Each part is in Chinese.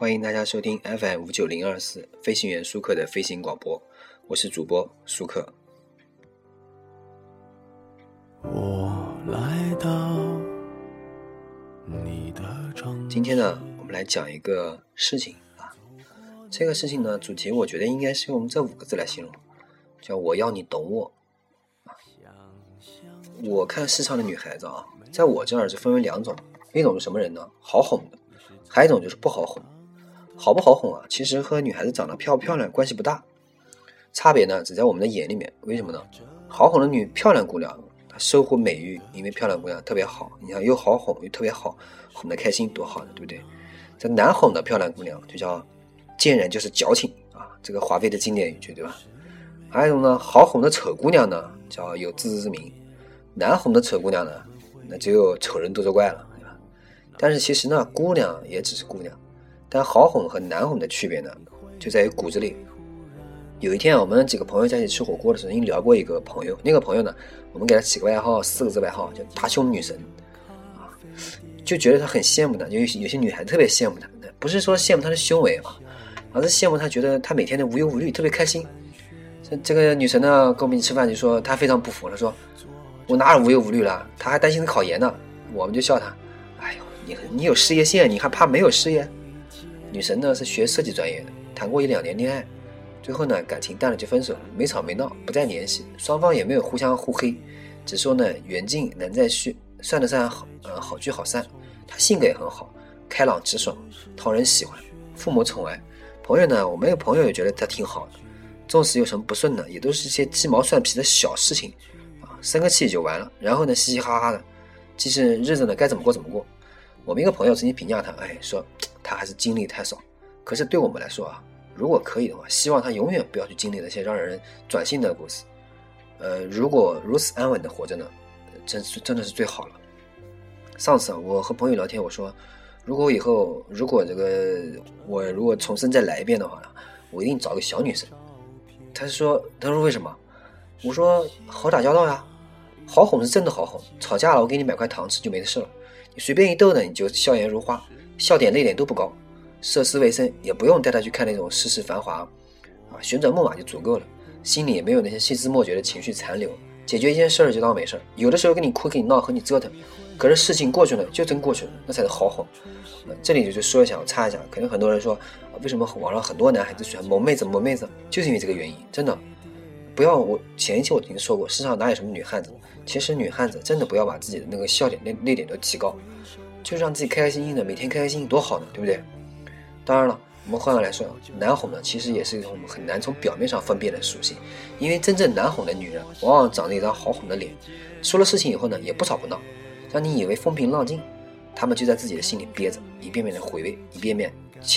欢迎大家收听 FM 五九零二四飞行员舒克的飞行广播，我是主播舒克。我来到你的今天呢，我们来讲一个事情啊。这个事情呢，主题我觉得应该是用这五个字来形容，叫“我要你懂我”。我看世上的女孩子啊，在我这儿是分为两种，一种是什么人呢？好哄的，还有一种就是不好哄。好不好哄啊？其实和女孩子长得漂不漂亮关系不大，差别呢只在我们的眼里面。为什么呢？好哄的女漂亮姑娘，她收获美誉，因为漂亮姑娘特别好。你看又好哄又特别好，哄得开心多好呢，对不对？这难哄的漂亮姑娘就叫见人就是矫情啊，这个华妃的经典语句，对吧？还有一种呢，好哄的丑姑娘呢，叫有自知之明；难哄的丑姑娘呢，那只有丑人多作怪了，对吧？但是其实呢，姑娘也只是姑娘。但好哄和难哄的区别呢，就在于骨子里。有一天，我们几个朋友在一起吃火锅的时候，因聊过一个朋友。那个朋友呢，我们给他起个外号，四个字外号叫“大胸女神”，啊，就觉得他很羡慕他，有有些女孩特别羡慕他，不是说羡慕他的胸围啊，而是羡慕他，觉得他每天的无忧无虑，特别开心。这这个女神呢，跟我们一起吃饭就说她非常不服，她说：“我哪有无忧无虑了？她还担心考研呢。”我们就笑她：“哎呦，你你有事业线，你还怕没有事业？”女神呢是学设计专业的，谈过一两年恋爱，最后呢感情淡了就分手，没吵没闹，不再联系，双方也没有互相互黑，只说呢缘尽难再续，算得上好呃好聚好散。她性格也很好，开朗直爽，讨人喜欢，父母宠爱。朋友呢，我没有朋友也觉得她挺好的，纵使有什么不顺呢，也都是些鸡毛蒜皮的小事情，啊生个气就完了，然后呢嘻嘻哈哈的，其实日子呢该怎么过怎么过。我们一个朋友曾经评价他，哎说。他还是经历太少，可是对我们来说啊，如果可以的话，希望他永远不要去经历那些让人转性的故事。呃，如果如此安稳的活着呢，真是真的是最好了。上次，我和朋友聊天，我说，如果以后如果这个我如果重生再来一遍的话呢，我一定找个小女生。他说，他说为什么？我说好打交道呀，好哄是真的好哄。吵架了，我给你买块糖吃就没事了。你随便一逗呢，你就笑颜如花。笑点泪点都不高，涉世未深，也不用带他去看那种世事繁华，啊，旋转木马就足够了。心里也没有那些细枝末节的情绪残留，解决一件事儿就当没事儿。有的时候跟你哭跟你闹和你折腾，可是事情过去了就真过去了，那才是好哄。这里就就说一下，我插一下，可能很多人说，为什么网上很多男孩子喜欢萌妹子萌妹子，就是因为这个原因。真的，不要我前一期我已经说过，世上哪有什么女汉子？其实女汉子真的不要把自己的那个笑点、泪泪点都提高。就让自己开开心心的，每天开开心心多好呢，对不对？当然了，我们换个来说啊，难哄呢，其实也是一种我们很难从表面上分辨的属性。因为真正难哄的女人，往往长着一张好哄的脸，出了事情以后呢，也不吵不闹，让你以为风平浪静，他们就在自己的心里憋着，一遍遍的回味，一遍遍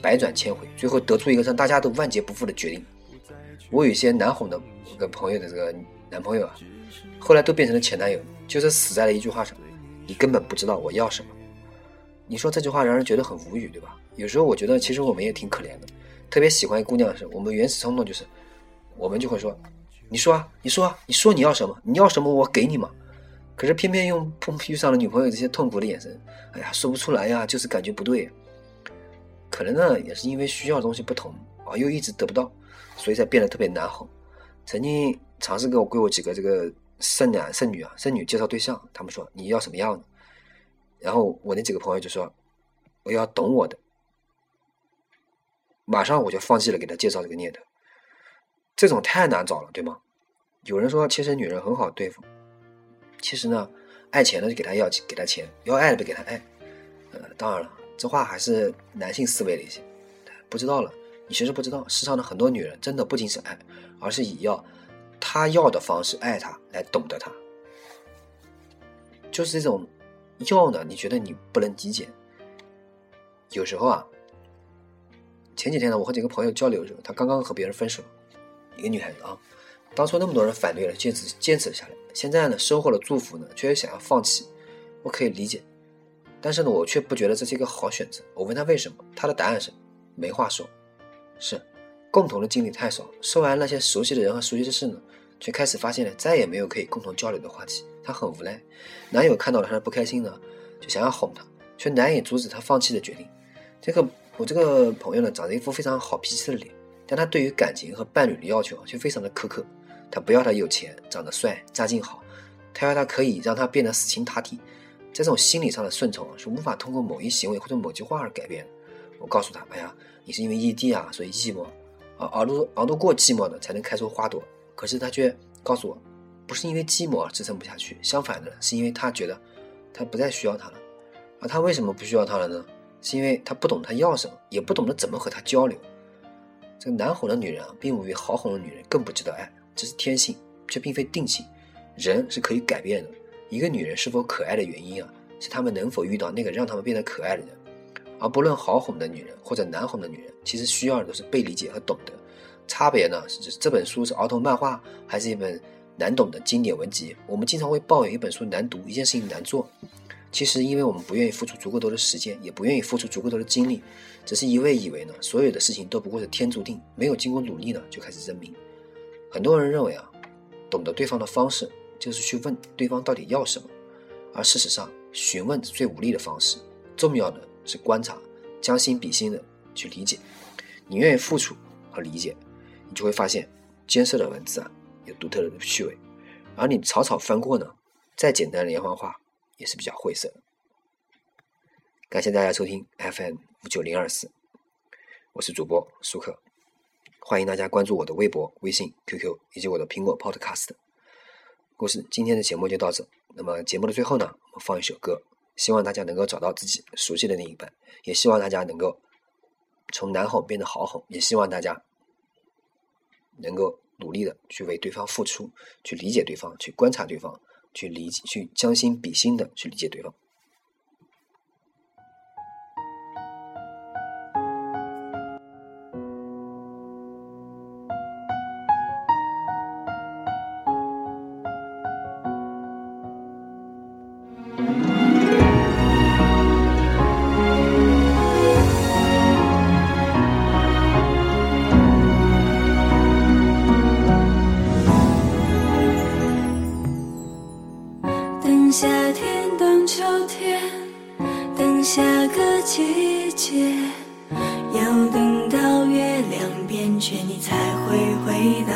百转千回，最后得出一个让大家都万劫不复的决定。我有些难哄的一个朋友的这个男朋友啊，后来都变成了前男友，就是死在了一句话上：你根本不知道我要什么。你说这句话让人觉得很无语，对吧？有时候我觉得其实我们也挺可怜的，特别喜欢一姑娘的时候，我们原始冲动就是，我们就会说，你说啊，你说啊，你说你要什么？你要什么我给你嘛。可是偏偏用碰遇上了女朋友这些痛苦的眼神，哎呀，说不出来呀，就是感觉不对。可能呢也是因为需要的东西不同啊，又一直得不到，所以才变得特别难哄。曾经尝试给我给我几个这个剩男剩女啊剩女介绍对象，他们说你要什么样的？然后我那几个朋友就说：“我要懂我的。”马上我就放弃了给他介绍这个念头。这种太难找了，对吗？有人说，其实女人很好对付。其实呢，爱钱的就给他要给他钱，要爱的就给他爱。呃，当然了，这话还是男性思维的一些。不知道了，你其实不知道，世上的很多女人真的不仅是爱，而是以要他要的方式爱他，来懂得他，就是这种。要呢？你觉得你不能理解？有时候啊，前几天呢，我和几个朋友交流的时候，他刚刚和别人分手，一个女孩子啊，当初那么多人反对了，坚持坚持下来，现在呢，收获了祝福呢，却又想要放弃，我可以理解，但是呢，我却不觉得这是一个好选择。我问他为什么，他的答案是没话说，是共同的经历太少，说完那些熟悉的人和熟悉的事呢，却开始发现了再也没有可以共同交流的话题。她很无奈，男友看到了她的不开心呢，就想要哄她，却难以阻止她放弃的决定。这个我这个朋友呢，长着一副非常好脾气的脸，但他对于感情和伴侣的要求却非常的苛刻。他不要他有钱、长得帅、家境好，他要他可以让他变得死心塌地。这种心理上的顺从是无法通过某一行为或者某句话而改变。我告诉他：“哎呀，你是因为异地啊，所以寂寞啊，熬得熬得过寂寞的，才能开出花朵。”可是他却告诉我，不是因为寂寞而支撑不下去，相反的，是因为他觉得他不再需要他了。而他为什么不需要他了呢？是因为他不懂他要什么，也不懂得怎么和他交流。这个难哄的女人啊，并不比好哄的女人更不值得爱，这是天性，却并非定性。人是可以改变的。一个女人是否可爱的原因啊，是她们能否遇到那个让她们变得可爱的人。而不论好哄的女人或者难哄的女人，其实需要的都是被理解和懂得。差别呢，是指这本书是儿童漫画，还是一本难懂的经典文集？我们经常会抱怨一本书难读，一件事情难做。其实，因为我们不愿意付出足够多的时间，也不愿意付出足够多的精力，只是一味以为呢，所有的事情都不过是天注定，没有经过努力呢，就开始认命。很多人认为啊，懂得对方的方式就是去问对方到底要什么，而事实上，询问是最无力的方式。重要的是观察，将心比心的去理解。你愿意付出和理解，你就会发现，艰涩的文字啊，有独特的趣味；而你草草翻过呢，再简单的连环画。也是比较晦涩的。感谢大家收听 FM 五九零二四，我是主播舒克，欢迎大家关注我的微博、微信、QQ 以及我的苹果 Podcast。故事今天的节目就到这。那么节目的最后呢，我们放一首歌，希望大家能够找到自己熟悉的另一半，也希望大家能够从难哄变得好哄，也希望大家能够努力的去为对方付出，去理解对方，去观察对方。去理解，去将心比心的去理解对方。下个季节要等到月亮变缺，你才会回到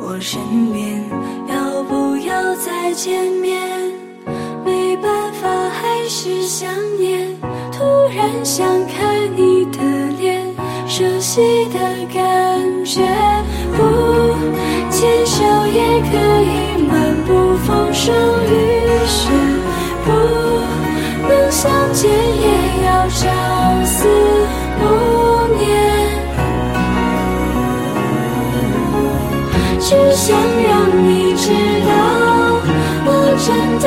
我身边。要不要再见面？没办法，还是想念。突然想看你的脸，熟悉的感觉。不牵手也可以漫步风霜雨雪。相见也要。朝思暮念，只想让你知道，我真的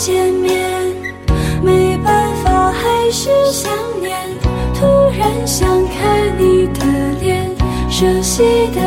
见面？没办法，还是想念。突然想看你的脸，熟悉的